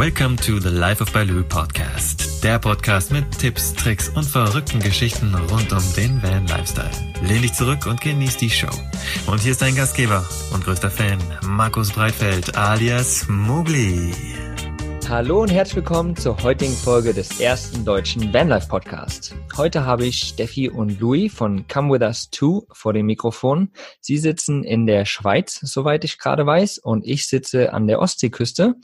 Welcome to the Life of Baloo Podcast. Der Podcast mit Tipps, Tricks und verrückten Geschichten rund um den Van Lifestyle. Lehn dich zurück und genieß die Show. Und hier ist dein Gastgeber und größter Fan, Markus Breitfeld alias Mowgli. Hallo und herzlich willkommen zur heutigen Folge des ersten deutschen Vanlife Podcasts. Heute habe ich Steffi und Louis von Come With Us 2 vor dem Mikrofon. Sie sitzen in der Schweiz, soweit ich gerade weiß, und ich sitze an der Ostseeküste,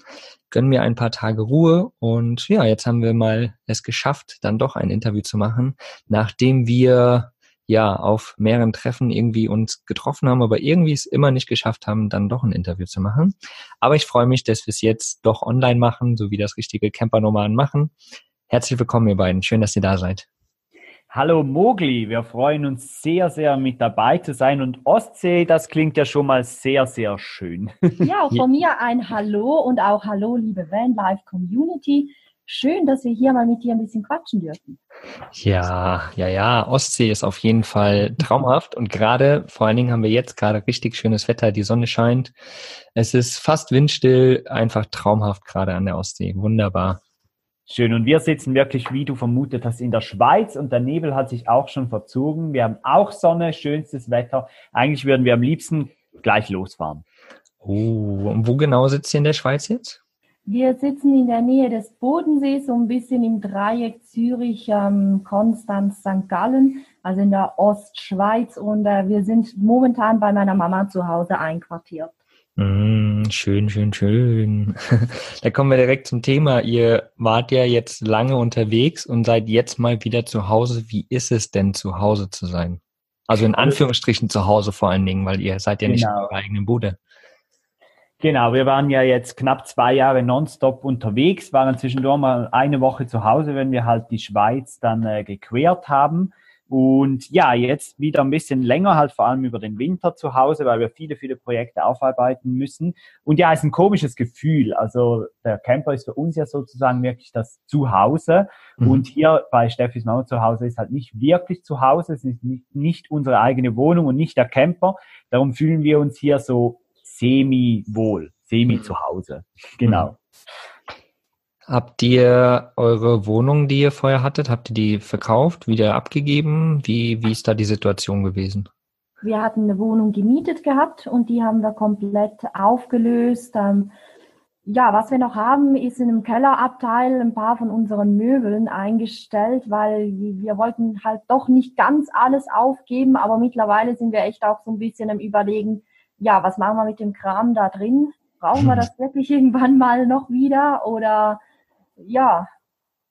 gönne mir ein paar Tage Ruhe und ja, jetzt haben wir mal es geschafft, dann doch ein Interview zu machen, nachdem wir ja auf mehreren Treffen irgendwie uns getroffen haben, aber irgendwie es immer nicht geschafft haben, dann doch ein Interview zu machen. Aber ich freue mich, dass wir es jetzt doch online machen, so wie das richtige Campernomaden machen. Herzlich willkommen, ihr beiden. Schön, dass ihr da seid. Hallo Mogli, wir freuen uns sehr, sehr mit dabei zu sein und Ostsee, das klingt ja schon mal sehr, sehr schön. Ja, auch von mir ein Hallo und auch Hallo, liebe Vanlife Community. Schön, dass wir hier mal mit dir ein bisschen quatschen dürfen. Ja, ja, ja. Ostsee ist auf jeden Fall traumhaft und gerade, vor allen Dingen haben wir jetzt gerade richtig schönes Wetter, die Sonne scheint. Es ist fast windstill, einfach traumhaft gerade an der Ostsee. Wunderbar. Schön. Und wir sitzen wirklich, wie du vermutet hast, in der Schweiz und der Nebel hat sich auch schon verzogen. Wir haben auch Sonne, schönstes Wetter. Eigentlich würden wir am liebsten gleich losfahren. Oh, und wo genau sitzt ihr in der Schweiz jetzt? Wir sitzen in der Nähe des Bodensees, so ein bisschen im Dreieck Zürich, ähm, Konstanz, St. Gallen, also in der Ostschweiz. Und äh, wir sind momentan bei meiner Mama zu Hause einquartiert. Mm, schön, schön, schön. da kommen wir direkt zum Thema. Ihr wart ja jetzt lange unterwegs und seid jetzt mal wieder zu Hause. Wie ist es denn, zu Hause zu sein? Also in Anführungsstrichen zu Hause vor allen Dingen, weil ihr seid ja nicht genau. in eurer eigenen Bude. Genau, wir waren ja jetzt knapp zwei Jahre nonstop unterwegs, waren zwischendurch mal eine Woche zu Hause, wenn wir halt die Schweiz dann äh, gequert haben. Und ja, jetzt wieder ein bisschen länger, halt vor allem über den Winter zu Hause, weil wir viele, viele Projekte aufarbeiten müssen. Und ja, ist ein komisches Gefühl. Also der Camper ist für uns ja sozusagen wirklich das Zuhause. Mhm. Und hier bei Steffis Mama zu Hause ist halt nicht wirklich zu Hause. Es ist nicht, nicht unsere eigene Wohnung und nicht der Camper. Darum fühlen wir uns hier so semi-wohl, semi mhm. zu Hause. Genau. Mhm. Habt ihr eure Wohnung, die ihr vorher hattet, habt ihr die verkauft, wieder abgegeben? Wie, wie ist da die Situation gewesen? Wir hatten eine Wohnung gemietet gehabt und die haben wir komplett aufgelöst. Ähm, ja, was wir noch haben, ist in einem Kellerabteil ein paar von unseren Möbeln eingestellt, weil wir wollten halt doch nicht ganz alles aufgeben, aber mittlerweile sind wir echt auch so ein bisschen am Überlegen, ja, was machen wir mit dem Kram da drin? Brauchen wir das wirklich irgendwann mal noch wieder oder ja,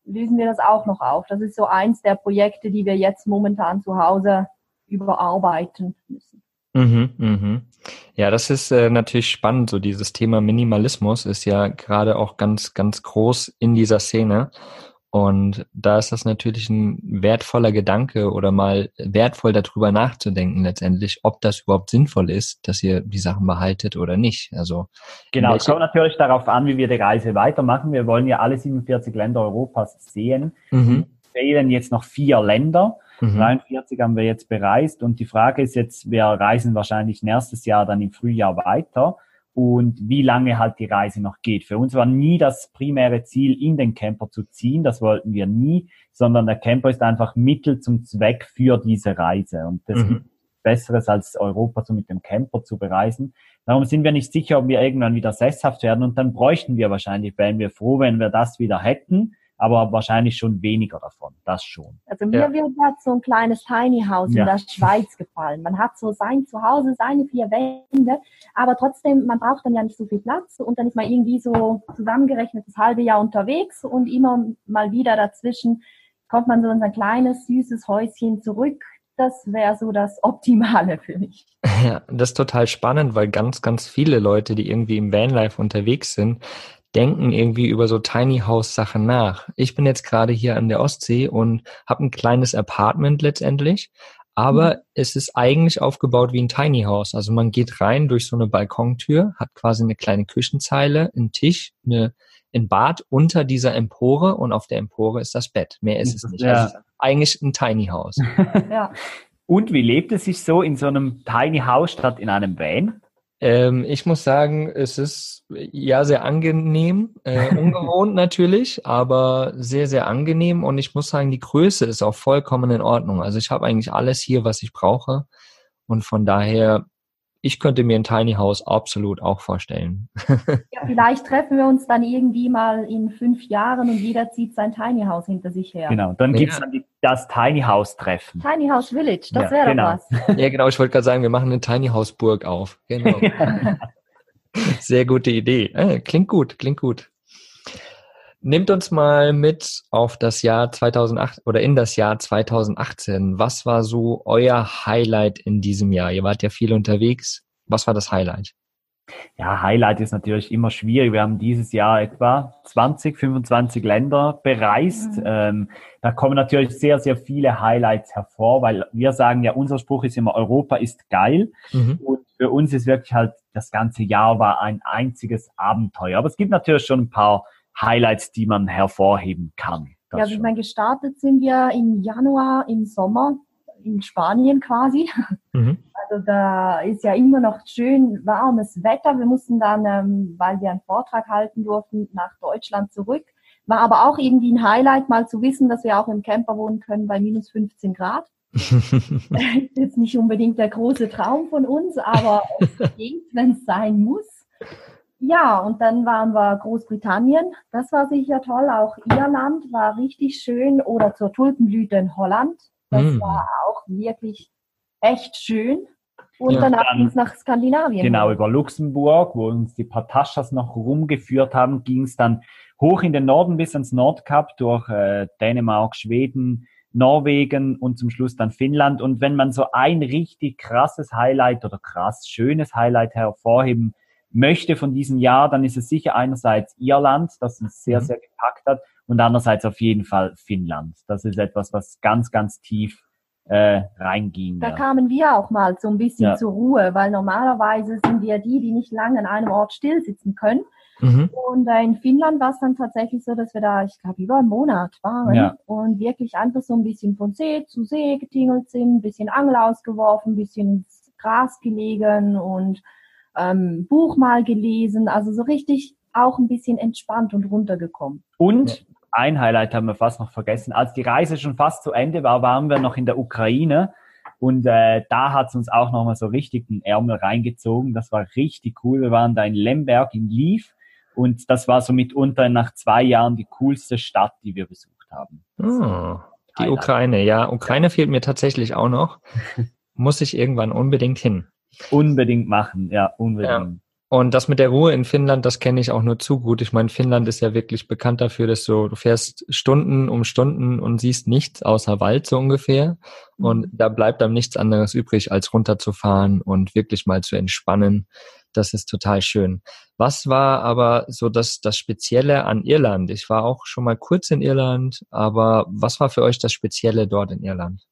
lösen wir das auch noch auf? Das ist so eins der Projekte, die wir jetzt momentan zu Hause überarbeiten müssen. Mhm, mhm. Ja, das ist äh, natürlich spannend. So dieses Thema Minimalismus ist ja gerade auch ganz, ganz groß in dieser Szene. Und da ist das natürlich ein wertvoller Gedanke oder mal wertvoll darüber nachzudenken letztendlich, ob das überhaupt sinnvoll ist, dass ihr die Sachen behaltet oder nicht. Also genau, es kommt natürlich darauf an, wie wir die Reise weitermachen. Wir wollen ja alle 47 Länder Europas sehen. Mhm. Fehlen jetzt noch vier Länder. Mhm. 43 haben wir jetzt bereist und die Frage ist jetzt, wir reisen wahrscheinlich nächstes Jahr dann im Frühjahr weiter und wie lange halt die Reise noch geht. Für uns war nie das primäre Ziel, in den Camper zu ziehen, das wollten wir nie, sondern der Camper ist einfach Mittel zum Zweck für diese Reise. Und das mhm. gibt Besseres als Europa so mit dem Camper zu bereisen. Darum sind wir nicht sicher, ob wir irgendwann wieder sesshaft werden und dann bräuchten wir wahrscheinlich, wären wir froh, wenn wir das wieder hätten aber wahrscheinlich schon weniger davon, das schon. Also mir ja. wird jetzt so ein kleines Tiny House ja. in der Schweiz gefallen. Man hat so sein Zuhause, seine vier Wände, aber trotzdem, man braucht dann ja nicht so viel Platz und dann ist man irgendwie so zusammengerechnet das halbe Jahr unterwegs und immer mal wieder dazwischen kommt man so in sein kleines, süßes Häuschen zurück. Das wäre so das Optimale für mich. Ja, das ist total spannend, weil ganz, ganz viele Leute, die irgendwie im Vanlife unterwegs sind, denken irgendwie über so Tiny House Sachen nach. Ich bin jetzt gerade hier an der Ostsee und habe ein kleines Apartment letztendlich, aber mhm. es ist eigentlich aufgebaut wie ein Tiny House. Also man geht rein durch so eine Balkontür, hat quasi eine kleine Küchenzeile, einen Tisch, eine, ein Bad unter dieser Empore und auf der Empore ist das Bett. Mehr ist es nicht. Ja. Also eigentlich ein Tiny House. ja. Und wie lebt es sich so in so einem Tiny House statt in einem Van? Ähm, ich muss sagen, es ist ja sehr angenehm, äh, ungewohnt natürlich, aber sehr, sehr angenehm. Und ich muss sagen, die Größe ist auch vollkommen in Ordnung. Also ich habe eigentlich alles hier, was ich brauche. Und von daher ich könnte mir ein Tiny House absolut auch vorstellen. ja, vielleicht treffen wir uns dann irgendwie mal in fünf Jahren und jeder zieht sein Tiny House hinter sich her. Genau, dann gibt es ja. dann das Tiny House Treffen. Tiny House Village, das ja, wäre genau. was. Ja, genau, ich wollte gerade sagen, wir machen eine Tiny House Burg auf. Genau. Sehr gute Idee. Äh, klingt gut, klingt gut. Nimmt uns mal mit auf das Jahr 2008 oder in das Jahr 2018. Was war so euer Highlight in diesem Jahr? Ihr wart ja viel unterwegs. Was war das Highlight? Ja, Highlight ist natürlich immer schwierig. Wir haben dieses Jahr etwa 20, 25 Länder bereist. Mhm. Ähm, da kommen natürlich sehr, sehr viele Highlights hervor, weil wir sagen ja, unser Spruch ist immer, Europa ist geil. Mhm. Und für uns ist wirklich halt, das ganze Jahr war ein einziges Abenteuer. Aber es gibt natürlich schon ein paar Highlights, die man hervorheben kann. Das ja, wie man gestartet sind wir im Januar im Sommer in Spanien quasi. Mhm. Also da ist ja immer noch schön warmes Wetter. Wir mussten dann, ähm, weil wir einen Vortrag halten durften, nach Deutschland zurück. War aber auch irgendwie ein Highlight, mal zu wissen, dass wir auch im Camper wohnen können bei minus 15 Grad. ist nicht unbedingt der große Traum von uns, aber es geht, wenn es sein muss. Ja, und dann waren wir Großbritannien. Das war sicher toll. Auch Irland war richtig schön. Oder zur Tulpenblüte in Holland. Das mm. war auch wirklich echt schön. Und ja, danach ging es nach Skandinavien. Genau, über Luxemburg, wo uns die Pataschas noch rumgeführt haben, ging es dann hoch in den Norden bis ans Nordkap durch äh, Dänemark, Schweden, Norwegen und zum Schluss dann Finnland. Und wenn man so ein richtig krasses Highlight oder krass schönes Highlight hervorheben möchte von diesem Jahr, dann ist es sicher einerseits Irland, das uns sehr, mhm. sehr gepackt hat, und andererseits auf jeden Fall Finnland. Das ist etwas, was ganz, ganz tief äh, reinging. Da ja. kamen wir auch mal so ein bisschen ja. zur Ruhe, weil normalerweise sind wir die, die nicht lange an einem Ort stillsitzen können. Mhm. Und äh, in Finnland war es dann tatsächlich so, dass wir da, ich glaube, über einen Monat waren ja. und wirklich einfach so ein bisschen von See zu See getingelt sind, ein bisschen Angel ausgeworfen, ein bisschen ins Gras gelegen und ähm, Buch mal gelesen, also so richtig auch ein bisschen entspannt und runtergekommen. Und ein Highlight haben wir fast noch vergessen. Als die Reise schon fast zu Ende war, waren wir noch in der Ukraine. Und äh, da hat es uns auch nochmal so richtig den Ärmel reingezogen. Das war richtig cool. Wir waren da in Lemberg, in Lviv. Und das war so mitunter nach zwei Jahren die coolste Stadt, die wir besucht haben. Oh, die Highlight. Ukraine, ja. Ukraine fehlt mir tatsächlich auch noch. Muss ich irgendwann unbedingt hin. Unbedingt machen, ja, unbedingt. Ja. Und das mit der Ruhe in Finnland, das kenne ich auch nur zu gut. Ich meine, Finnland ist ja wirklich bekannt dafür, dass du, du fährst Stunden um Stunden und siehst nichts außer Wald so ungefähr. Und mhm. da bleibt dann nichts anderes übrig, als runterzufahren und wirklich mal zu entspannen. Das ist total schön. Was war aber so das, das Spezielle an Irland? Ich war auch schon mal kurz in Irland, aber was war für euch das Spezielle dort in Irland?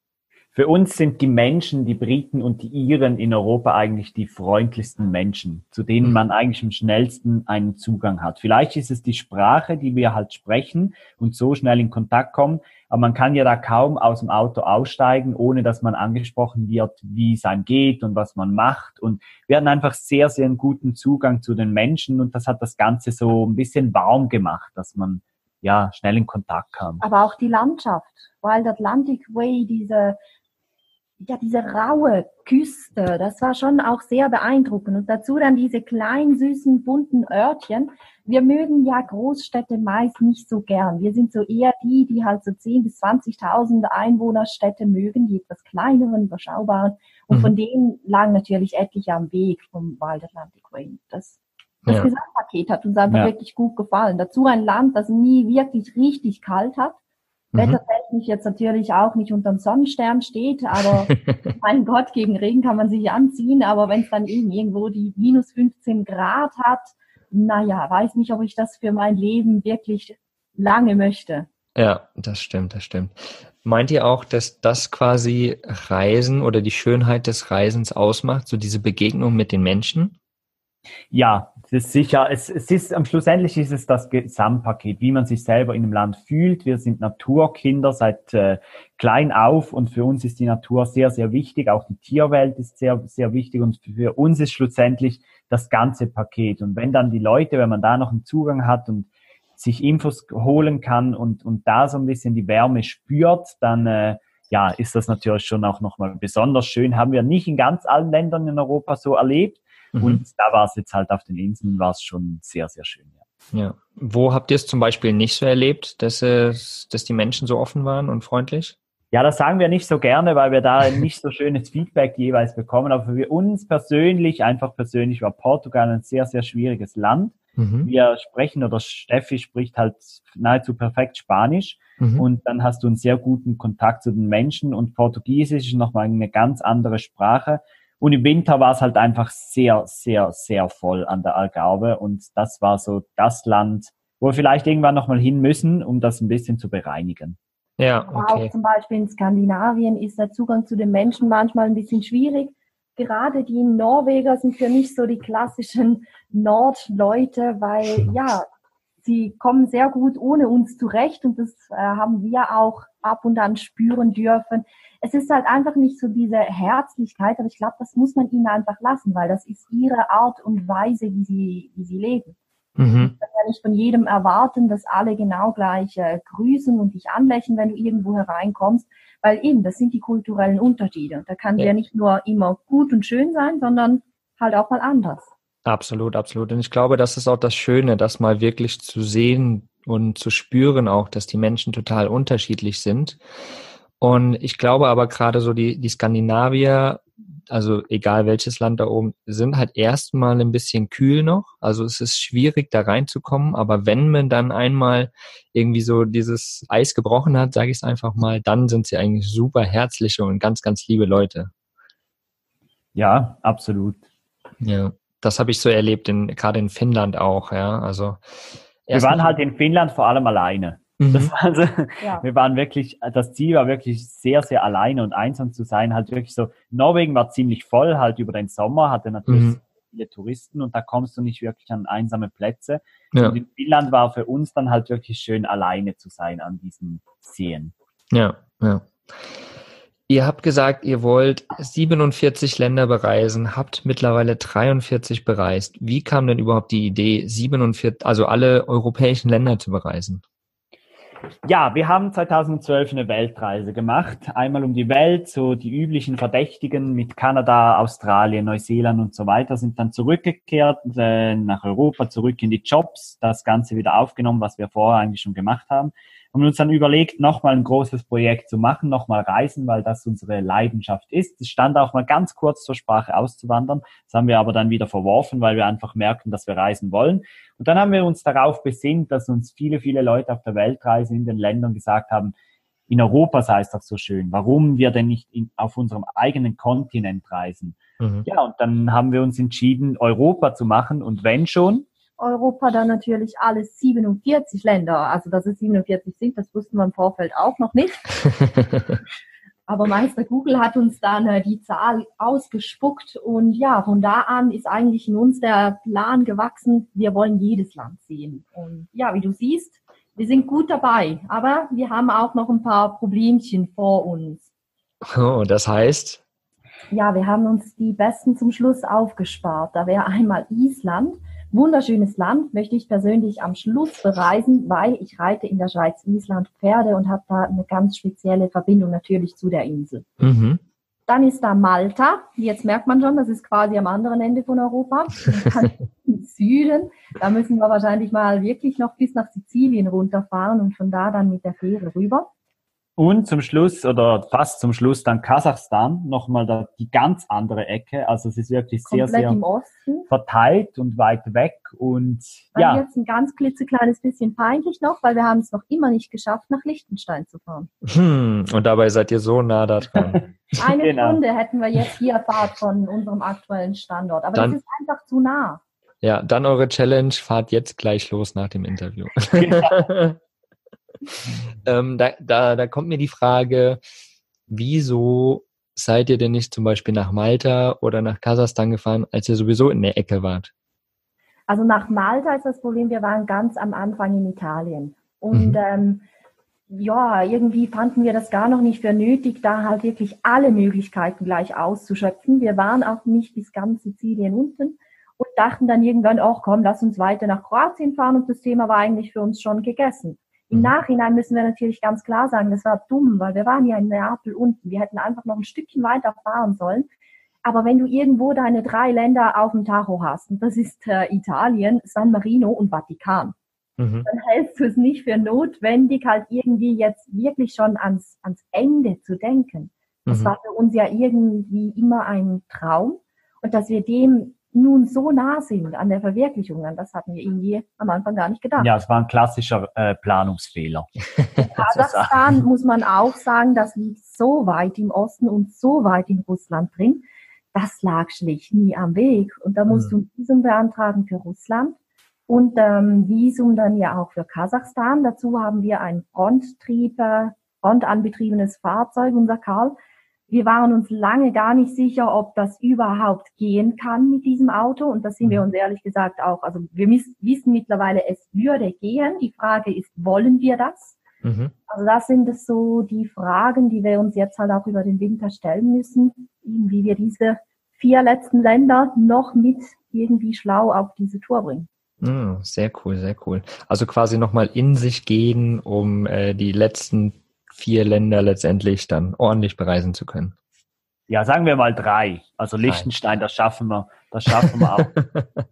Für uns sind die Menschen, die Briten und die Iren in Europa eigentlich die freundlichsten Menschen, zu denen mhm. man eigentlich am schnellsten einen Zugang hat. Vielleicht ist es die Sprache, die wir halt sprechen und so schnell in Kontakt kommen, aber man kann ja da kaum aus dem Auto aussteigen, ohne dass man angesprochen wird, wie es einem geht und was man macht. Und wir hatten einfach sehr, sehr einen guten Zugang zu den Menschen und das hat das Ganze so ein bisschen warm gemacht, dass man ja schnell in Kontakt kam. Aber auch die Landschaft, Wild Atlantic Way, diese ja, diese raue Küste, das war schon auch sehr beeindruckend. Und dazu dann diese kleinen, süßen, bunten Örtchen. Wir mögen ja Großstädte meist nicht so gern. Wir sind so eher die, die halt so 10.000 bis 20.000 Einwohnerstädte mögen, die etwas kleineren, überschaubaren. Und mhm. von denen lagen natürlich etliche am Weg vom Wild Atlantic Way. Das, das ja. Gesamtpaket hat uns einfach ja. wirklich gut gefallen. Dazu ein Land, das nie wirklich richtig kalt hat. Wettertechnisch jetzt natürlich auch nicht unterm Sonnenstern steht, aber mein Gott, gegen Regen kann man sich anziehen, aber wenn es dann eben irgendwo die minus 15 Grad hat, naja, weiß nicht, ob ich das für mein Leben wirklich lange möchte. Ja, das stimmt, das stimmt. Meint ihr auch, dass das quasi Reisen oder die Schönheit des Reisens ausmacht, so diese Begegnung mit den Menschen? Ja, es ist sicher. Es, es ist, am schlussendlich ist es das Gesamtpaket, wie man sich selber in einem Land fühlt. Wir sind Naturkinder seit äh, klein auf und für uns ist die Natur sehr, sehr wichtig. Auch die Tierwelt ist sehr, sehr wichtig und für uns ist schlussendlich das ganze Paket. Und wenn dann die Leute, wenn man da noch einen Zugang hat und sich Infos holen kann und, und da so ein bisschen die Wärme spürt, dann äh, ja, ist das natürlich schon auch nochmal besonders schön. Haben wir nicht in ganz allen Ländern in Europa so erlebt. Mhm. Und da war es jetzt halt auf den Inseln, war es schon sehr, sehr schön. Ja. ja. Wo habt ihr es zum Beispiel nicht so erlebt, dass, es, dass die Menschen so offen waren und freundlich? Ja, das sagen wir nicht so gerne, weil wir da nicht so schönes Feedback jeweils bekommen. Aber für uns persönlich, einfach persönlich, war Portugal ein sehr, sehr schwieriges Land. Mhm. Wir sprechen oder Steffi spricht halt nahezu perfekt Spanisch. Mhm. Und dann hast du einen sehr guten Kontakt zu den Menschen. Und Portugiesisch ist nochmal eine ganz andere Sprache. Und im Winter war es halt einfach sehr, sehr, sehr voll an der Algarve. Und das war so das Land, wo wir vielleicht irgendwann nochmal hin müssen, um das ein bisschen zu bereinigen. Ja, okay. Auch zum Beispiel in Skandinavien ist der Zugang zu den Menschen manchmal ein bisschen schwierig. Gerade die Norweger sind für mich so die klassischen Nordleute, weil ja, sie kommen sehr gut ohne uns zurecht und das äh, haben wir auch ab und an spüren dürfen. Es ist halt einfach nicht so diese Herzlichkeit, aber ich glaube, das muss man ihnen einfach lassen, weil das ist ihre Art und Weise, wie sie, wie sie leben. Mhm. Ich kann ja nicht von jedem erwarten, dass alle genau gleich äh, grüßen und dich anlächeln, wenn du irgendwo hereinkommst, weil eben, das sind die kulturellen Unterschiede. Da kann ja. ja nicht nur immer gut und schön sein, sondern halt auch mal anders. Absolut, absolut. Und ich glaube, das ist auch das Schöne, das mal wirklich zu sehen und zu spüren auch, dass die Menschen total unterschiedlich sind. Und ich glaube aber gerade so die, die Skandinavier also egal welches Land da oben, sind halt erstmal ein bisschen kühl noch. Also es ist schwierig, da reinzukommen. Aber wenn man dann einmal irgendwie so dieses Eis gebrochen hat, sage ich es einfach mal, dann sind sie eigentlich super herzliche und ganz, ganz liebe Leute. Ja, absolut. Ja, das habe ich so erlebt, in, gerade in Finnland auch, ja. Also wir waren halt in Finnland vor allem alleine. Mhm. Also, ja. Wir waren wirklich, das Ziel war wirklich sehr, sehr alleine und einsam zu sein. Halt wirklich so, Norwegen war ziemlich voll, halt über den Sommer, hatte natürlich mhm. viele Touristen und da kommst du nicht wirklich an einsame Plätze. Ja. Und in Finnland war für uns dann halt wirklich schön, alleine zu sein an diesen Seen. Ja, ja. Ihr habt gesagt, ihr wollt 47 Länder bereisen, habt mittlerweile 43 bereist. Wie kam denn überhaupt die Idee, 47, also alle europäischen Länder zu bereisen? Ja, wir haben 2012 eine Weltreise gemacht. Einmal um die Welt, so die üblichen Verdächtigen mit Kanada, Australien, Neuseeland und so weiter sind dann zurückgekehrt äh, nach Europa, zurück in die Jobs, das Ganze wieder aufgenommen, was wir vorher eigentlich schon gemacht haben haben uns dann überlegt, nochmal ein großes Projekt zu machen, nochmal reisen, weil das unsere Leidenschaft ist. Es stand auch mal ganz kurz zur Sprache auszuwandern. Das haben wir aber dann wieder verworfen, weil wir einfach merken, dass wir reisen wollen. Und dann haben wir uns darauf besinnt, dass uns viele, viele Leute auf der Weltreise in den Ländern gesagt haben, in Europa sei es doch so schön. Warum wir denn nicht in, auf unserem eigenen Kontinent reisen? Mhm. Ja, und dann haben wir uns entschieden, Europa zu machen. Und wenn schon, Europa dann natürlich alle 47 Länder. Also dass es 47 sind, das wussten wir im Vorfeld auch noch nicht. Aber Meister Google hat uns dann äh, die Zahl ausgespuckt und ja, von da an ist eigentlich in uns der Plan gewachsen, wir wollen jedes Land sehen. Und ja, wie du siehst, wir sind gut dabei, aber wir haben auch noch ein paar Problemchen vor uns. Oh, das heißt? Ja, wir haben uns die besten zum Schluss aufgespart. Da wäre einmal Island wunderschönes Land, möchte ich persönlich am Schluss bereisen, weil ich reite in der Schweiz Island Pferde und habe da eine ganz spezielle Verbindung natürlich zu der Insel. Mhm. Dann ist da Malta. Jetzt merkt man schon, das ist quasi am anderen Ende von Europa. Im Süden. Da müssen wir wahrscheinlich mal wirklich noch bis nach Sizilien runterfahren und von da dann mit der Fähre rüber. Und zum Schluss oder fast zum Schluss dann Kasachstan, nochmal da die ganz andere Ecke. Also es ist wirklich sehr, Komplett sehr verteilt und weit weg. Und dann ja. jetzt ein ganz klitzekleines bisschen peinlich noch, weil wir haben es noch immer nicht geschafft, nach Liechtenstein zu fahren. Hm, und dabei seid ihr so nah da dran. Eine genau. Stunde hätten wir jetzt hier Fahrt von unserem aktuellen Standort. Aber dann, das ist einfach zu nah. Ja, dann eure Challenge, fahrt jetzt gleich los nach dem Interview. Genau. ähm, da, da, da kommt mir die Frage, wieso seid ihr denn nicht zum Beispiel nach Malta oder nach Kasachstan gefahren, als ihr sowieso in der Ecke wart? Also nach Malta ist das Problem, wir waren ganz am Anfang in Italien. Und mhm. ähm, ja, irgendwie fanden wir das gar noch nicht für nötig, da halt wirklich alle Möglichkeiten gleich auszuschöpfen. Wir waren auch nicht bis ganz Sizilien unten. und dachten dann irgendwann, auch komm, lass uns weiter nach Kroatien fahren und das Thema war eigentlich für uns schon gegessen. Im mhm. Nachhinein müssen wir natürlich ganz klar sagen, das war dumm, weil wir waren ja in Neapel unten. Wir hätten einfach noch ein Stückchen weiter fahren sollen. Aber wenn du irgendwo deine drei Länder auf dem Tacho hast, und das ist äh, Italien, San Marino und Vatikan, mhm. dann hältst du es nicht für notwendig, halt irgendwie jetzt wirklich schon ans, ans Ende zu denken. Das mhm. war für uns ja irgendwie immer ein Traum. Und dass wir dem nun so nah sind an der Verwirklichung, an das hatten wir irgendwie am Anfang gar nicht gedacht. Ja, es war ein klassischer äh, Planungsfehler. Kasachstan muss man auch sagen, das liegt so weit im Osten und so weit in Russland drin. Das lag schlicht nie am Weg. Und da musst mhm. du ein Visum beantragen für Russland und ähm, Visum dann ja auch für Kasachstan. Dazu haben wir ein Fronttrieb, frontanbetriebenes Fahrzeug, unser Karl, wir waren uns lange gar nicht sicher, ob das überhaupt gehen kann mit diesem Auto. Und das sind wir mhm. uns ehrlich gesagt auch. Also wir wissen mittlerweile, es würde gehen. Die Frage ist, wollen wir das? Mhm. Also das sind es so die Fragen, die wir uns jetzt halt auch über den Winter stellen müssen, wie wir diese vier letzten Länder noch mit irgendwie schlau auf diese Tour bringen. Mm, sehr cool, sehr cool. Also quasi nochmal in sich gehen, um äh, die letzten vier Länder letztendlich dann ordentlich bereisen zu können? Ja, sagen wir mal drei. Also Liechtenstein, das schaffen wir, das schaffen wir auch.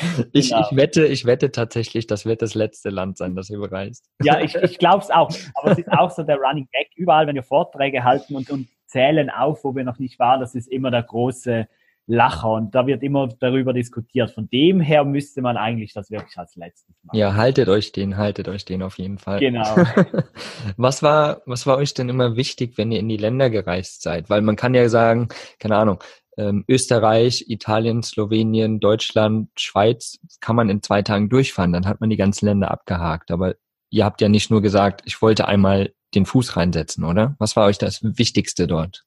ich, genau. ich, wette, ich wette tatsächlich, das wird das letzte Land sein, das ihr bereist. Ja, ich, ich glaube es auch. Aber es ist auch so der Running Gag. Überall, wenn wir Vorträge halten und, und zählen auf, wo wir noch nicht waren, das ist immer der große Lacher und da wird immer darüber diskutiert. Von dem her müsste man eigentlich das wirklich als letztes machen. Ja, haltet euch den, haltet euch den auf jeden Fall. Genau. was war, was war euch denn immer wichtig, wenn ihr in die Länder gereist seid? Weil man kann ja sagen, keine Ahnung, ähm, Österreich, Italien, Slowenien, Deutschland, Schweiz kann man in zwei Tagen durchfahren, dann hat man die ganzen Länder abgehakt. Aber ihr habt ja nicht nur gesagt, ich wollte einmal den Fuß reinsetzen, oder? Was war euch das Wichtigste dort?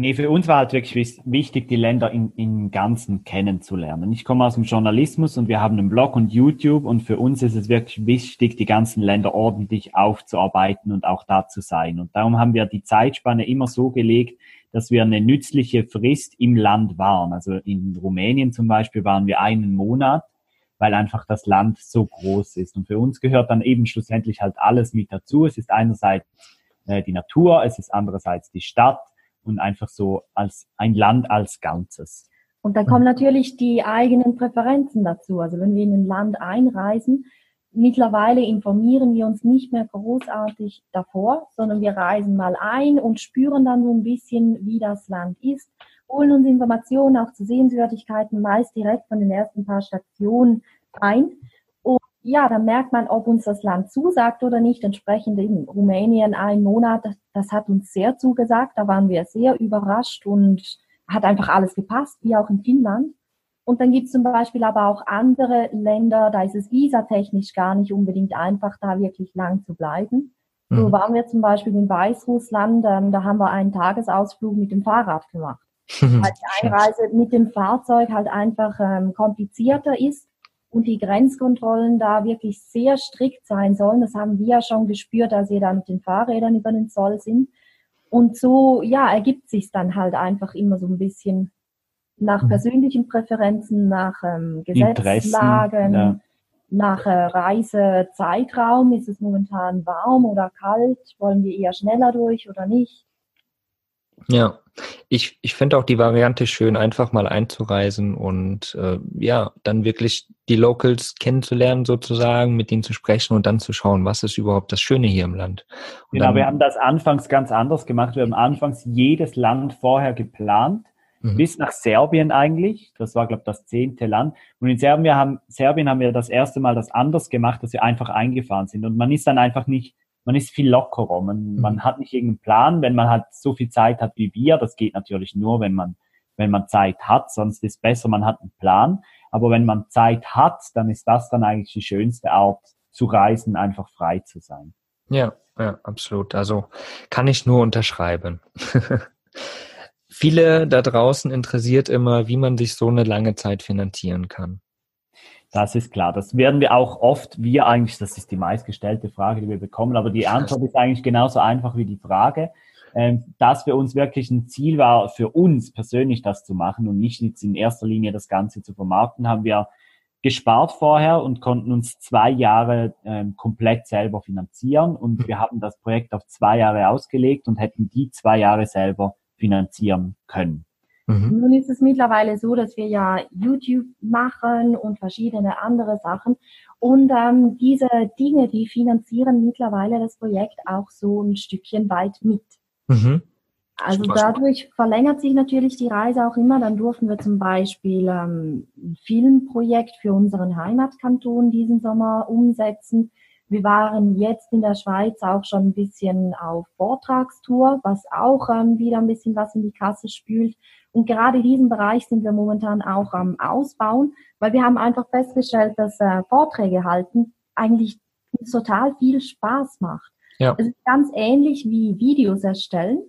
Nee, für uns war halt wirklich wichtig, die Länder in, im Ganzen kennenzulernen. Ich komme aus dem Journalismus und wir haben einen Blog und YouTube und für uns ist es wirklich wichtig, die ganzen Länder ordentlich aufzuarbeiten und auch da zu sein. Und darum haben wir die Zeitspanne immer so gelegt, dass wir eine nützliche Frist im Land waren. Also in Rumänien zum Beispiel waren wir einen Monat, weil einfach das Land so groß ist. Und für uns gehört dann eben schlussendlich halt alles mit dazu. Es ist einerseits äh, die Natur, es ist andererseits die Stadt, und einfach so als ein Land als Ganzes. Und dann kommen natürlich die eigenen Präferenzen dazu. Also wenn wir in ein Land einreisen, mittlerweile informieren wir uns nicht mehr großartig davor, sondern wir reisen mal ein und spüren dann so ein bisschen, wie das Land ist, holen uns Informationen auch zu Sehenswürdigkeiten meist direkt von den ersten paar Stationen ein ja, dann merkt man, ob uns das Land zusagt oder nicht. Entsprechend in Rumänien ein Monat, das, das hat uns sehr zugesagt. Da waren wir sehr überrascht und hat einfach alles gepasst, wie auch in Finnland. Und dann gibt es zum Beispiel aber auch andere Länder, da ist es visatechnisch gar nicht unbedingt einfach, da wirklich lang zu bleiben. Mhm. So waren wir zum Beispiel in Weißrussland, ähm, da haben wir einen Tagesausflug mit dem Fahrrad gemacht. weil die Einreise mit dem Fahrzeug halt einfach ähm, komplizierter ist und die Grenzkontrollen da wirklich sehr strikt sein sollen. Das haben wir ja schon gespürt, als wir da mit den Fahrrädern über den Zoll sind. Und so, ja, ergibt sich dann halt einfach immer so ein bisschen nach mhm. persönlichen Präferenzen, nach ähm, Gesetzlagen, ja. nach äh, Reisezeitraum. Ist es momentan warm oder kalt? Wollen wir eher schneller durch oder nicht? Ja, ich, ich finde auch die Variante schön, einfach mal einzureisen und äh, ja, dann wirklich die Locals kennenzulernen sozusagen, mit ihnen zu sprechen und dann zu schauen, was ist überhaupt das Schöne hier im Land. Und genau, wir haben das anfangs ganz anders gemacht. Wir haben anfangs jedes Land vorher geplant, mhm. bis nach Serbien eigentlich. Das war, glaube ich, das zehnte Land. Und in Serbien haben, Serbien haben wir das erste Mal das anders gemacht, dass wir einfach eingefahren sind. Und man ist dann einfach nicht man ist viel lockerer. Man, mhm. man hat nicht irgendeinen Plan, wenn man halt so viel Zeit hat wie wir. Das geht natürlich nur, wenn man, wenn man Zeit hat, sonst ist besser, man hat einen Plan. Aber wenn man Zeit hat, dann ist das dann eigentlich die schönste Art zu reisen, einfach frei zu sein. Ja, ja, absolut. Also kann ich nur unterschreiben. Viele da draußen interessiert immer, wie man sich so eine lange Zeit finanzieren kann. Das ist klar. Das werden wir auch oft, wir eigentlich, das ist die meistgestellte Frage, die wir bekommen, aber die Antwort ist eigentlich genauso einfach wie die Frage. ähm, das für uns wirklich ein Ziel war, für uns persönlich das zu machen und nicht jetzt in erster Linie das Ganze zu vermarkten, haben wir gespart vorher und konnten uns zwei Jahre ähm, komplett selber finanzieren und wir haben das Projekt auf zwei Jahre ausgelegt und hätten die zwei Jahre selber finanzieren können. Mhm. Nun ist es mittlerweile so, dass wir ja YouTube machen und verschiedene andere Sachen. Und ähm, diese Dinge, die finanzieren mittlerweile das Projekt auch so ein Stückchen weit mit. Mhm. Also dadurch verlängert sich natürlich die Reise auch immer. Dann durften wir zum Beispiel ähm, ein Filmprojekt für unseren Heimatkanton diesen Sommer umsetzen. Wir waren jetzt in der Schweiz auch schon ein bisschen auf Vortragstour, was auch ähm, wieder ein bisschen was in die Kasse spült. Und gerade diesen Bereich sind wir momentan auch am Ausbauen, weil wir haben einfach festgestellt, dass äh, Vorträge halten eigentlich total viel Spaß macht. Ja. Es ist ganz ähnlich wie Videos erstellen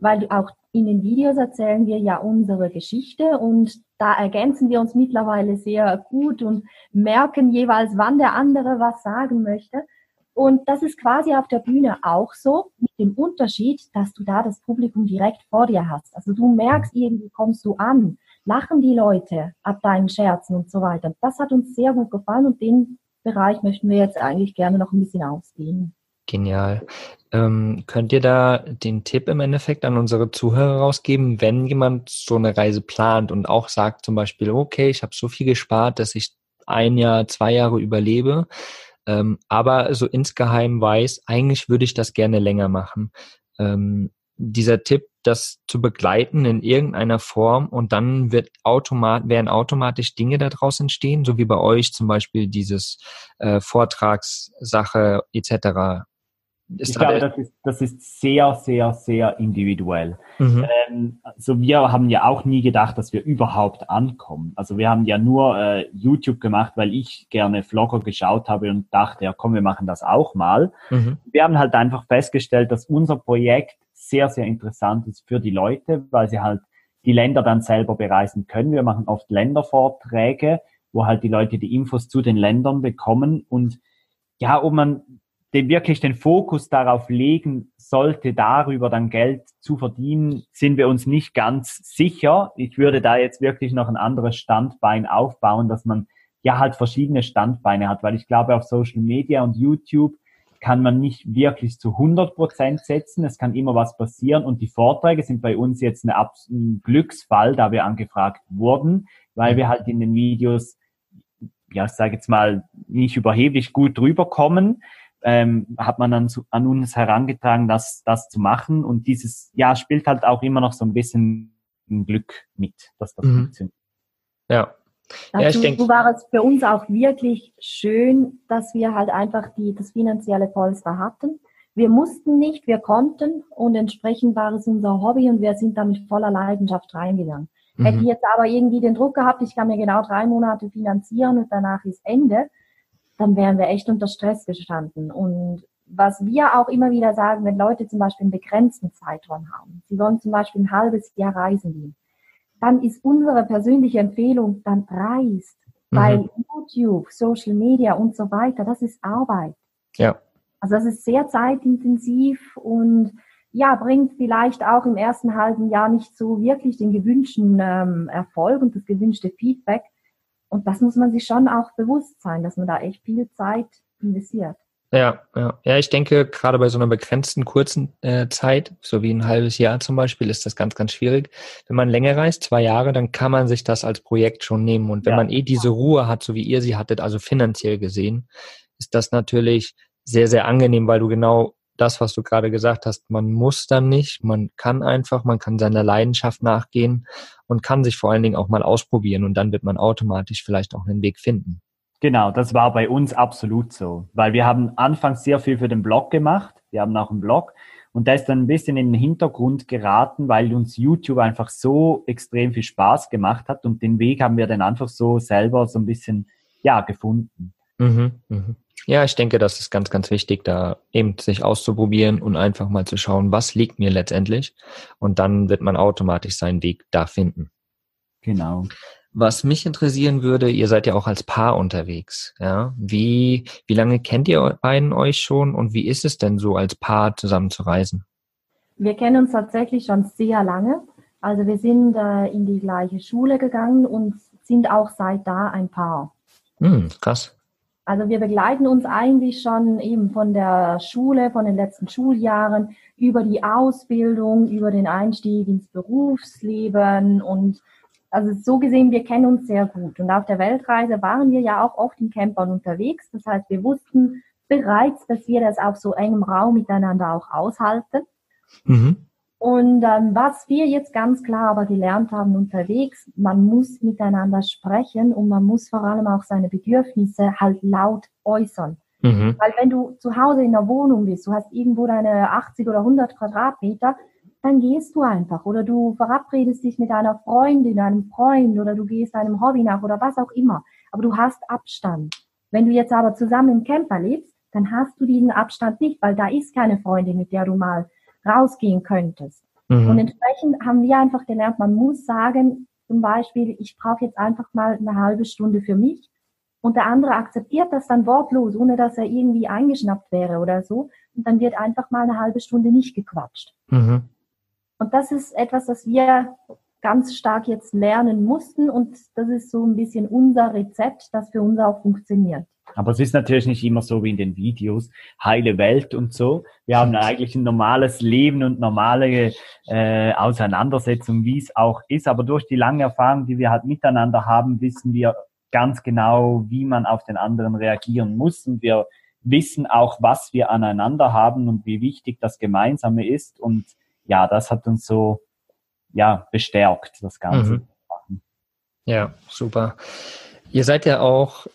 weil auch in den Videos erzählen wir ja unsere Geschichte und da ergänzen wir uns mittlerweile sehr gut und merken jeweils, wann der andere was sagen möchte. Und das ist quasi auf der Bühne auch so, mit dem Unterschied, dass du da das Publikum direkt vor dir hast. Also du merkst, irgendwie kommst du an, lachen die Leute ab deinen Scherzen und so weiter. Das hat uns sehr gut gefallen und den Bereich möchten wir jetzt eigentlich gerne noch ein bisschen ausdehnen. Genial. Ähm, könnt ihr da den Tipp im Endeffekt an unsere Zuhörer rausgeben, wenn jemand so eine Reise plant und auch sagt zum Beispiel, okay, ich habe so viel gespart, dass ich ein Jahr, zwei Jahre überlebe, ähm, aber so insgeheim weiß, eigentlich würde ich das gerne länger machen. Ähm, dieser Tipp, das zu begleiten in irgendeiner Form und dann wird automat werden automatisch Dinge daraus entstehen, so wie bei euch zum Beispiel dieses äh, Vortragssache etc ich glaube, das ist, das ist sehr, sehr, sehr individuell. Mhm. Ähm, also wir haben ja auch nie gedacht, dass wir überhaupt ankommen. Also wir haben ja nur äh, YouTube gemacht, weil ich gerne Vlogger geschaut habe und dachte, ja komm, wir machen das auch mal. Mhm. Wir haben halt einfach festgestellt, dass unser Projekt sehr, sehr interessant ist für die Leute, weil sie halt die Länder dann selber bereisen können. Wir machen oft Ländervorträge, wo halt die Leute die Infos zu den Ländern bekommen und ja, ob man den wirklich den Fokus darauf legen sollte, darüber dann Geld zu verdienen, sind wir uns nicht ganz sicher. Ich würde da jetzt wirklich noch ein anderes Standbein aufbauen, dass man ja halt verschiedene Standbeine hat, weil ich glaube, auf Social Media und YouTube kann man nicht wirklich zu 100 Prozent setzen. Es kann immer was passieren und die Vorträge sind bei uns jetzt ein Glücksfall, da wir angefragt wurden, weil wir halt in den Videos, ja, ich sage jetzt mal, nicht überheblich gut drüber kommen ähm, hat man dann zu, an uns herangetragen, das, das zu machen. Und dieses ja spielt halt auch immer noch so ein bisschen Glück mit, dass das mhm. funktioniert. Ja. Dazu ja, ich denke, war es für uns auch wirklich schön, dass wir halt einfach die, das finanzielle Polster hatten. Wir mussten nicht, wir konnten und entsprechend war es unser Hobby und wir sind da mit voller Leidenschaft reingegangen. Mhm. Hätte ich jetzt aber irgendwie den Druck gehabt, ich kann mir genau drei Monate finanzieren und danach ist Ende, dann wären wir echt unter Stress gestanden. Und was wir auch immer wieder sagen, wenn Leute zum Beispiel einen begrenzten Zeitraum haben, sie wollen zum Beispiel ein halbes Jahr reisen gehen, dann ist unsere persönliche Empfehlung, dann reist. Mhm. Weil YouTube, Social Media und so weiter, das ist Arbeit. Ja. Also das ist sehr zeitintensiv und ja, bringt vielleicht auch im ersten halben Jahr nicht so wirklich den gewünschten ähm, Erfolg und das gewünschte Feedback. Und das muss man sich schon auch bewusst sein, dass man da echt viel Zeit investiert. Ja, ja, ja, ich denke, gerade bei so einer begrenzten kurzen äh, Zeit, so wie ein halbes Jahr zum Beispiel, ist das ganz, ganz schwierig. Wenn man länger reist, zwei Jahre, dann kann man sich das als Projekt schon nehmen. Und wenn ja. man eh diese Ruhe hat, so wie ihr sie hattet, also finanziell gesehen, ist das natürlich sehr, sehr angenehm, weil du genau das, was du gerade gesagt hast, man muss dann nicht, man kann einfach, man kann seiner Leidenschaft nachgehen und kann sich vor allen Dingen auch mal ausprobieren und dann wird man automatisch vielleicht auch einen Weg finden. Genau, das war bei uns absolut so, weil wir haben anfangs sehr viel für den Blog gemacht. Wir haben auch einen Blog und der ist dann ein bisschen in den Hintergrund geraten, weil uns YouTube einfach so extrem viel Spaß gemacht hat und den Weg haben wir dann einfach so selber so ein bisschen, ja, gefunden. Mhm, mh. Ja, ich denke, das ist ganz, ganz wichtig, da eben sich auszuprobieren und einfach mal zu schauen, was liegt mir letztendlich. Und dann wird man automatisch seinen Weg da finden. Genau. Was mich interessieren würde, ihr seid ja auch als Paar unterwegs, ja. Wie, wie lange kennt ihr beiden euch schon und wie ist es denn so, als Paar zusammen zu reisen? Wir kennen uns tatsächlich schon sehr lange. Also wir sind äh, in die gleiche Schule gegangen und sind auch seit da ein Paar. Hm, krass. Also wir begleiten uns eigentlich schon eben von der Schule, von den letzten Schuljahren über die Ausbildung, über den Einstieg ins Berufsleben und also so gesehen, wir kennen uns sehr gut. Und auf der Weltreise waren wir ja auch oft in Campern unterwegs. Das heißt, wir wussten bereits, dass wir das auf so engem Raum miteinander auch aushalten. Mhm. Und ähm, was wir jetzt ganz klar aber gelernt haben unterwegs, man muss miteinander sprechen und man muss vor allem auch seine Bedürfnisse halt laut äußern. Mhm. Weil wenn du zu Hause in einer Wohnung bist, du hast irgendwo deine 80 oder 100 Quadratmeter, dann gehst du einfach oder du verabredest dich mit einer Freundin, einem Freund oder du gehst einem Hobby nach oder was auch immer. Aber du hast Abstand. Wenn du jetzt aber zusammen im Camper lebst, dann hast du diesen Abstand nicht, weil da ist keine Freundin, mit der du mal rausgehen könntest. Mhm. Und entsprechend haben wir einfach gelernt, man muss sagen, zum Beispiel, ich brauche jetzt einfach mal eine halbe Stunde für mich. Und der andere akzeptiert das dann wortlos, ohne dass er irgendwie eingeschnappt wäre oder so. Und dann wird einfach mal eine halbe Stunde nicht gequatscht. Mhm. Und das ist etwas, das wir ganz stark jetzt lernen mussten. Und das ist so ein bisschen unser Rezept, das für uns auch funktioniert. Aber es ist natürlich nicht immer so wie in den Videos, heile Welt und so. Wir haben eigentlich ein normales Leben und normale äh, Auseinandersetzung, wie es auch ist. Aber durch die lange Erfahrung, die wir halt miteinander haben, wissen wir ganz genau, wie man auf den anderen reagieren muss. Und wir wissen auch, was wir aneinander haben und wie wichtig das Gemeinsame ist. Und ja, das hat uns so ja bestärkt, das Ganze. Mhm. Ja, super. Ihr seid ja auch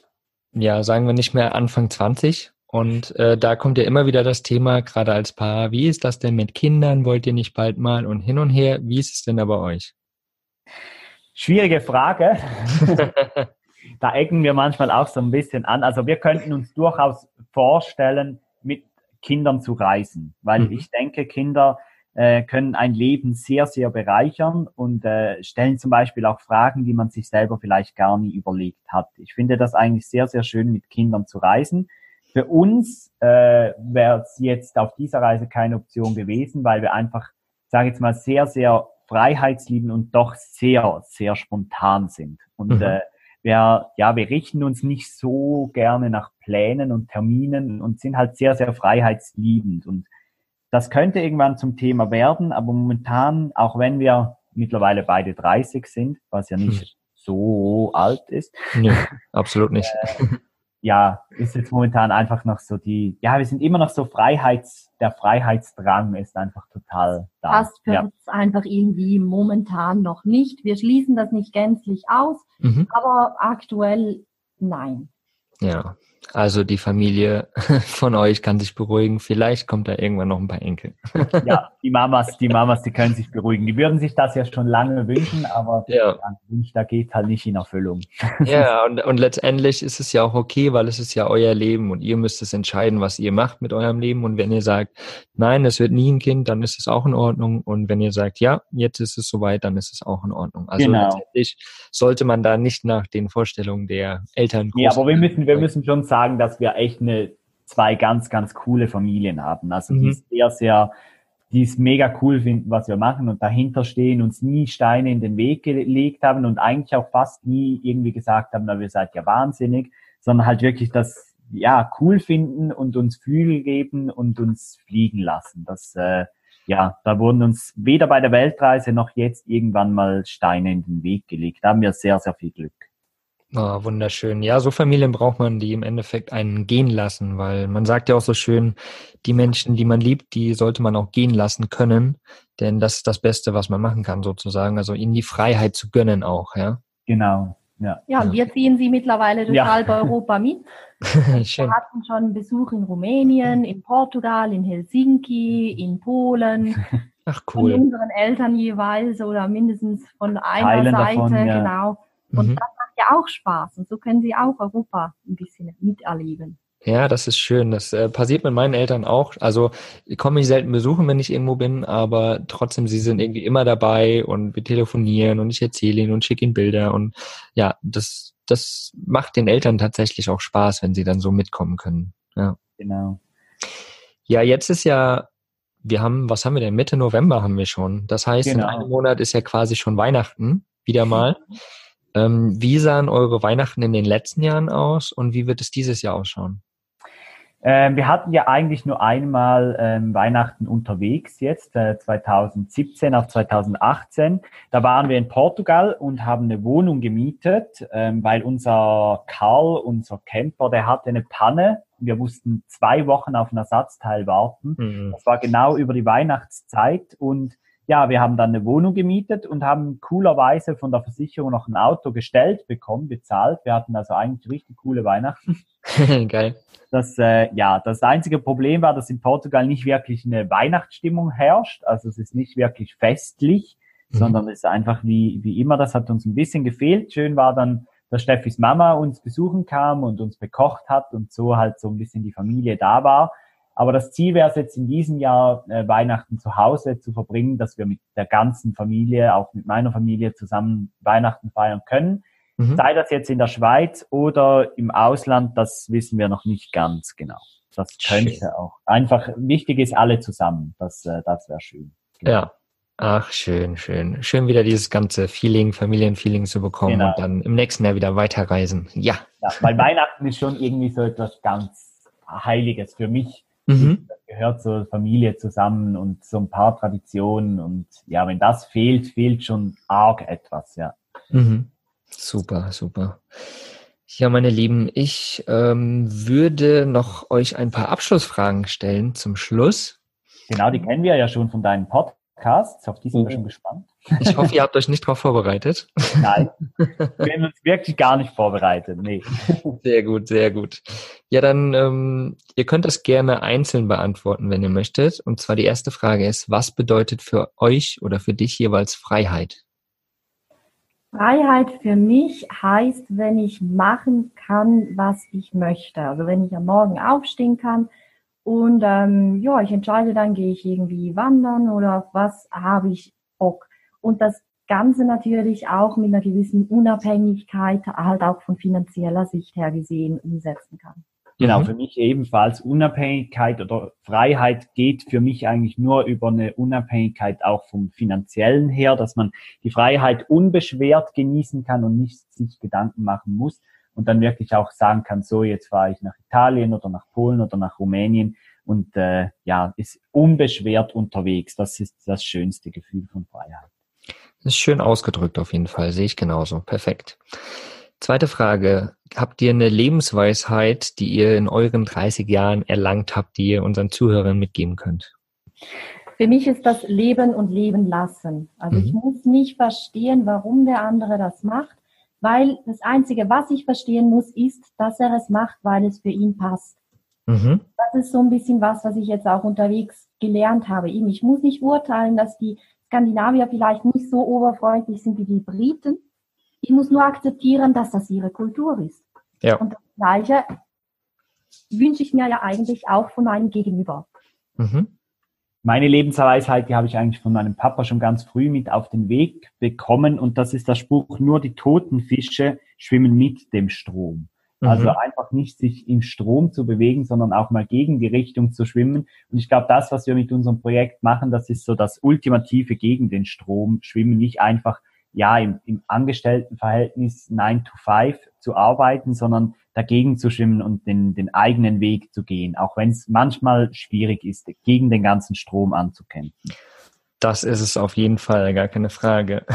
ja, sagen wir nicht mehr Anfang 20. Und äh, da kommt ja immer wieder das Thema, gerade als Paar, wie ist das denn mit Kindern? Wollt ihr nicht bald mal und hin und her? Wie ist es denn da bei euch? Schwierige Frage. da ecken wir manchmal auch so ein bisschen an. Also wir könnten uns durchaus vorstellen, mit Kindern zu reisen, weil mhm. ich denke, Kinder äh, können ein Leben sehr, sehr bereichern und äh, stellen zum Beispiel auch Fragen, die man sich selber vielleicht gar nie überlegt hat. Ich finde das eigentlich sehr, sehr schön, mit Kindern zu reisen. Für uns äh, wäre es jetzt auf dieser Reise keine Option gewesen, weil wir einfach, sage jetzt mal, sehr, sehr freiheitsliebend und doch sehr, sehr spontan sind. Und mhm. äh, wir, ja, wir richten uns nicht so gerne nach Plänen und Terminen und sind halt sehr, sehr freiheitsliebend. Und das könnte irgendwann zum Thema werden, aber momentan, auch wenn wir mittlerweile beide 30 sind, was ja nicht hm. so alt ist. Nee, absolut nicht. Äh, ja, ist jetzt momentan einfach noch so die, ja, wir sind immer noch so Freiheits, der Freiheitsdrang ist einfach total da. Passt für ja. uns einfach irgendwie momentan noch nicht. Wir schließen das nicht gänzlich aus, mhm. aber aktuell nein. Ja, also die Familie von euch kann sich beruhigen. Vielleicht kommt da irgendwann noch ein paar Enkel. Ja, die Mamas, die Mamas, die können sich beruhigen. Die würden sich das ja schon lange wünschen, aber ja. Wunsch, da geht halt nicht in Erfüllung. Ja, und, und letztendlich ist es ja auch okay, weil es ist ja euer Leben und ihr müsst es entscheiden, was ihr macht mit eurem Leben. Und wenn ihr sagt, nein, es wird nie ein Kind, dann ist es auch in Ordnung. Und wenn ihr sagt, ja, jetzt ist es soweit, dann ist es auch in Ordnung. Also genau. letztendlich sollte man da nicht nach den Vorstellungen der Eltern. Ja, aber wir müssen, wir müssen schon sagen, dass wir echt eine, zwei ganz, ganz coole Familien haben. Also mhm. die sehr, sehr, die es mega cool finden, was wir machen und dahinter stehen, uns nie Steine in den Weg gelegt haben und eigentlich auch fast nie irgendwie gesagt haben, na, wir seid ja wahnsinnig, sondern halt wirklich das, ja, cool finden und uns Flügel geben und uns fliegen lassen. Das, äh, ja, da wurden uns weder bei der Weltreise noch jetzt irgendwann mal Steine in den Weg gelegt. Da haben wir sehr, sehr viel Glück. Oh, wunderschön. Ja, so Familien braucht man, die im Endeffekt einen gehen lassen, weil man sagt ja auch so schön, die Menschen, die man liebt, die sollte man auch gehen lassen können, denn das ist das Beste, was man machen kann, sozusagen. Also ihnen die Freiheit zu gönnen auch, ja. Genau. Ja, ja, wir ziehen sie mittlerweile durch ja. halb Europa mit. wir hatten schon Besuch in Rumänien, in Portugal, in Helsinki, in Polen. Ach cool. Von unseren Eltern jeweils oder mindestens von einer Teilen Seite, davon, ja. genau. Und mhm. das ja auch Spaß und so können sie auch Europa ein bisschen miterleben. Ja, das ist schön. Das äh, passiert mit meinen Eltern auch. Also ich komme mich selten besuchen, wenn ich irgendwo bin, aber trotzdem, sie sind irgendwie immer dabei und wir telefonieren und ich erzähle ihnen und schicke ihnen Bilder und ja, das, das macht den Eltern tatsächlich auch Spaß, wenn sie dann so mitkommen können. Ja. Genau. Ja, jetzt ist ja wir haben, was haben wir denn? Mitte November haben wir schon. Das heißt, genau. in einem Monat ist ja quasi schon Weihnachten, wieder mal. Ähm, wie sahen eure Weihnachten in den letzten Jahren aus und wie wird es dieses Jahr ausschauen? Ähm, wir hatten ja eigentlich nur einmal ähm, Weihnachten unterwegs jetzt, äh, 2017 auf 2018. Da waren wir in Portugal und haben eine Wohnung gemietet, ähm, weil unser Karl, unser Camper, der hatte eine Panne. Wir mussten zwei Wochen auf ein Ersatzteil warten. Mhm. Das war genau über die Weihnachtszeit und ja, wir haben dann eine Wohnung gemietet und haben coolerweise von der Versicherung noch ein Auto gestellt bekommen, bezahlt. Wir hatten also eigentlich richtig coole Weihnachten. Geil. Das, äh, ja, das einzige Problem war, dass in Portugal nicht wirklich eine Weihnachtsstimmung herrscht. Also es ist nicht wirklich festlich, mhm. sondern es ist einfach wie, wie immer. Das hat uns ein bisschen gefehlt. Schön war dann, dass Steffis Mama uns besuchen kam und uns bekocht hat und so halt so ein bisschen die Familie da war. Aber das Ziel wäre es jetzt in diesem Jahr, äh, Weihnachten zu Hause zu verbringen, dass wir mit der ganzen Familie, auch mit meiner Familie zusammen Weihnachten feiern können. Mhm. Sei das jetzt in der Schweiz oder im Ausland, das wissen wir noch nicht ganz genau. Das könnte schön. auch. Einfach wichtig ist alle zusammen. Das, äh, das wäre schön. Genau. Ja. Ach, schön, schön. Schön wieder dieses ganze Feeling, Familienfeeling zu bekommen genau. und dann im nächsten Jahr wieder weiterreisen. Ja. ja. Weil Weihnachten ist schon irgendwie so etwas ganz Heiliges für mich. Mhm. Das gehört zur Familie zusammen und so ein paar Traditionen. Und ja, wenn das fehlt, fehlt schon arg etwas, ja. Mhm. Super, super. Ja, meine Lieben, ich ähm, würde noch euch ein paar Abschlussfragen stellen zum Schluss. Genau, die kennen wir ja schon von deinen Podcasts. Auf die sind wir schon gespannt. Ich hoffe, ihr habt euch nicht darauf vorbereitet. Nein, wir haben uns wirklich gar nicht vorbereitet. Nee. Sehr gut, sehr gut. Ja, dann, ähm, ihr könnt das gerne einzeln beantworten, wenn ihr möchtet. Und zwar die erste Frage ist, was bedeutet für euch oder für dich jeweils Freiheit? Freiheit für mich heißt, wenn ich machen kann, was ich möchte. Also wenn ich am Morgen aufstehen kann und ähm, ja, ich entscheide dann, gehe ich irgendwie wandern oder auf was habe ich Bock. Und das Ganze natürlich auch mit einer gewissen Unabhängigkeit, halt auch von finanzieller Sicht her gesehen, umsetzen kann. Genau, mhm. für mich ebenfalls Unabhängigkeit oder Freiheit geht für mich eigentlich nur über eine Unabhängigkeit auch vom finanziellen her, dass man die Freiheit unbeschwert genießen kann und nicht sich Gedanken machen muss und dann wirklich auch sagen kann, so jetzt fahre ich nach Italien oder nach Polen oder nach Rumänien und äh, ja, ist unbeschwert unterwegs. Das ist das schönste Gefühl von Freiheit. Das ist schön ausgedrückt auf jeden Fall, sehe ich genauso. Perfekt. Zweite Frage. Habt ihr eine Lebensweisheit, die ihr in euren 30 Jahren erlangt habt, die ihr unseren Zuhörern mitgeben könnt? Für mich ist das Leben und Leben lassen. Also mhm. ich muss nicht verstehen, warum der andere das macht, weil das Einzige, was ich verstehen muss, ist, dass er es macht, weil es für ihn passt. Mhm. Das ist so ein bisschen was, was ich jetzt auch unterwegs gelernt habe. Ich muss nicht urteilen, dass die Skandinavier vielleicht nicht so oberfreundlich sind wie die Briten, ich muss nur akzeptieren, dass das ihre Kultur ist. Ja. Und das Gleiche wünsche ich mir ja eigentlich auch von meinem Gegenüber. Mhm. Meine Lebensweisheit, die habe ich eigentlich von meinem Papa schon ganz früh mit auf den Weg bekommen. Und das ist der Spruch, nur die toten Fische schwimmen mit dem Strom. Mhm. Also einfach nicht sich im Strom zu bewegen, sondern auch mal gegen die Richtung zu schwimmen. Und ich glaube, das, was wir mit unserem Projekt machen, das ist so das ultimative gegen den Strom schwimmen, nicht einfach ja, im, im Angestelltenverhältnis 9 to 5 zu arbeiten, sondern dagegen zu schwimmen und den, den eigenen Weg zu gehen, auch wenn es manchmal schwierig ist, gegen den ganzen Strom anzukämpfen. Das ist es auf jeden Fall, gar keine Frage.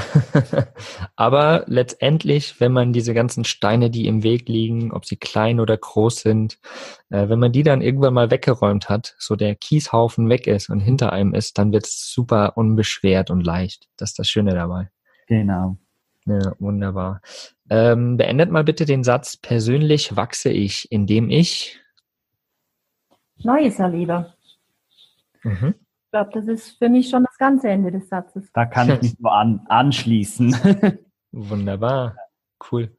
Aber letztendlich, wenn man diese ganzen Steine, die im Weg liegen, ob sie klein oder groß sind, äh, wenn man die dann irgendwann mal weggeräumt hat, so der Kieshaufen weg ist und hinter einem ist, dann wird es super unbeschwert und leicht. Das ist das Schöne dabei. Genau. Ja, wunderbar. Ähm, beendet mal bitte den Satz, persönlich wachse ich, indem ich Neues erlebe. Mhm. Ich glaube, das ist für mich schon das ganze Ende des Satzes. Da kann ich mich nur an, anschließen. Wunderbar. Cool.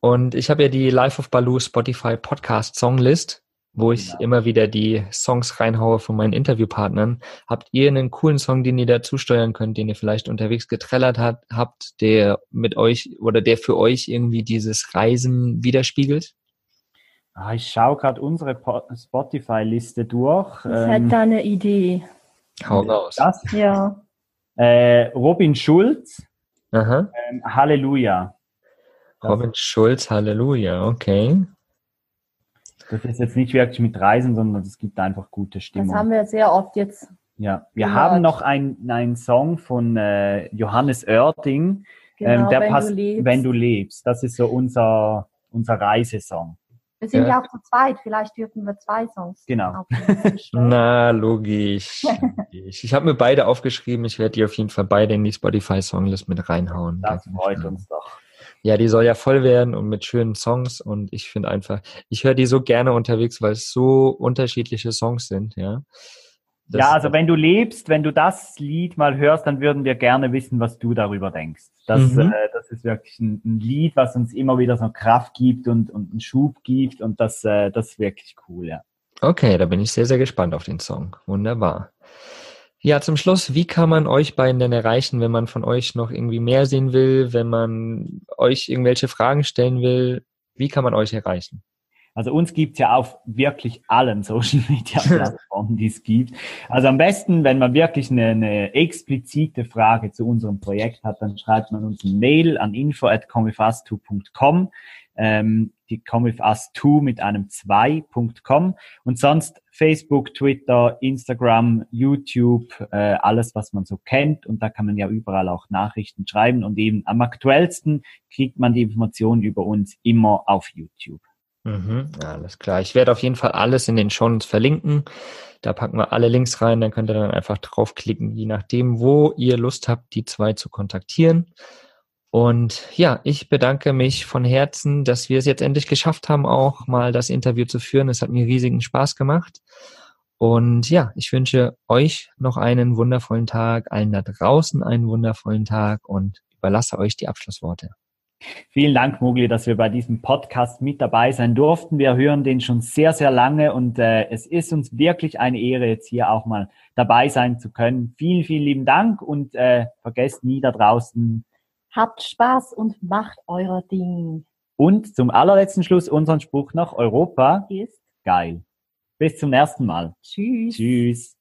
Und ich habe ja die Life of Baloo Spotify Podcast Songlist wo ich genau. immer wieder die Songs reinhaue von meinen Interviewpartnern. Habt ihr einen coolen Song, den ihr dazu steuern könnt, den ihr vielleicht unterwegs getrellert hat, habt, der mit euch oder der für euch irgendwie dieses Reisen widerspiegelt? Ah, ich schaue gerade unsere Spotify-Liste durch. Ich ähm, hätte da eine Idee. Hau raus. Das, Ja. äh, Robin Schulz, Aha. ähm, Halleluja. Robin Schulz, Halleluja, okay. Das ist jetzt nicht wirklich mit Reisen, sondern es gibt einfach gute Das Stimmung. haben wir sehr oft jetzt. Ja, wir gehört. haben noch einen einen Song von äh, Johannes Oerding, Genau, ähm, der wenn passt, du lebst. wenn du lebst. Das ist so unser, unser Reisesong. wir sind Ja. ja. auch zu zweit. Vielleicht dürfen wir zwei Songs. Genau. Na, logisch. logisch. Ich habe mir beide aufgeschrieben. Ich werde die auf jeden Fall beide in die Spotify-Songlist mit reinhauen. Das freut uns doch. Ja, die soll ja voll werden und mit schönen Songs. Und ich finde einfach, ich höre die so gerne unterwegs, weil es so unterschiedliche Songs sind, ja. Das- ja, also wenn du lebst, wenn du das Lied mal hörst, dann würden wir gerne wissen, was du darüber denkst. Das, Mhm. äh, das ist wirklich ein, ein Lied, was uns immer wieder so Kraft gibt und, und einen Schub gibt und das, äh, das ist wirklich cool, ja. Okay, da bin ich sehr, sehr gespannt auf den Song. Wunderbar. Ja, zum Schluss, wie kann man euch beiden denn erreichen, wenn man von euch noch irgendwie mehr sehen will, wenn man euch irgendwelche Fragen stellen will? Wie kann man euch erreichen? Also uns gibt's ja auf wirklich allen Social Media Plattformen, die es gibt. Also am besten, wenn man wirklich eine, eine explizite Frage zu unserem Projekt hat, dann schreibt man uns eine Mail an info at comewithus2.com, ähm, die comewithus2 mit einem 2.com und sonst Facebook, Twitter, Instagram, YouTube, äh, alles, was man so kennt und da kann man ja überall auch Nachrichten schreiben und eben am aktuellsten kriegt man die Informationen über uns immer auf YouTube. Mhm, alles klar. Ich werde auf jeden Fall alles in den Shownotes verlinken. Da packen wir alle Links rein, dann könnt ihr dann einfach draufklicken, je nachdem, wo ihr Lust habt, die zwei zu kontaktieren. Und ja, ich bedanke mich von Herzen, dass wir es jetzt endlich geschafft haben, auch mal das Interview zu führen. Es hat mir riesigen Spaß gemacht. Und ja, ich wünsche euch noch einen wundervollen Tag, allen da draußen einen wundervollen Tag und überlasse euch die Abschlussworte. Vielen Dank, Mugli, dass wir bei diesem Podcast mit dabei sein durften. Wir hören den schon sehr, sehr lange und äh, es ist uns wirklich eine Ehre, jetzt hier auch mal dabei sein zu können. Vielen, vielen lieben Dank und äh, vergesst nie da draußen. Habt Spaß und macht euer Ding. Und zum allerletzten Schluss unseren Spruch noch, Europa Ist geil. Bis zum nächsten Mal. Tschüss. Tschüss.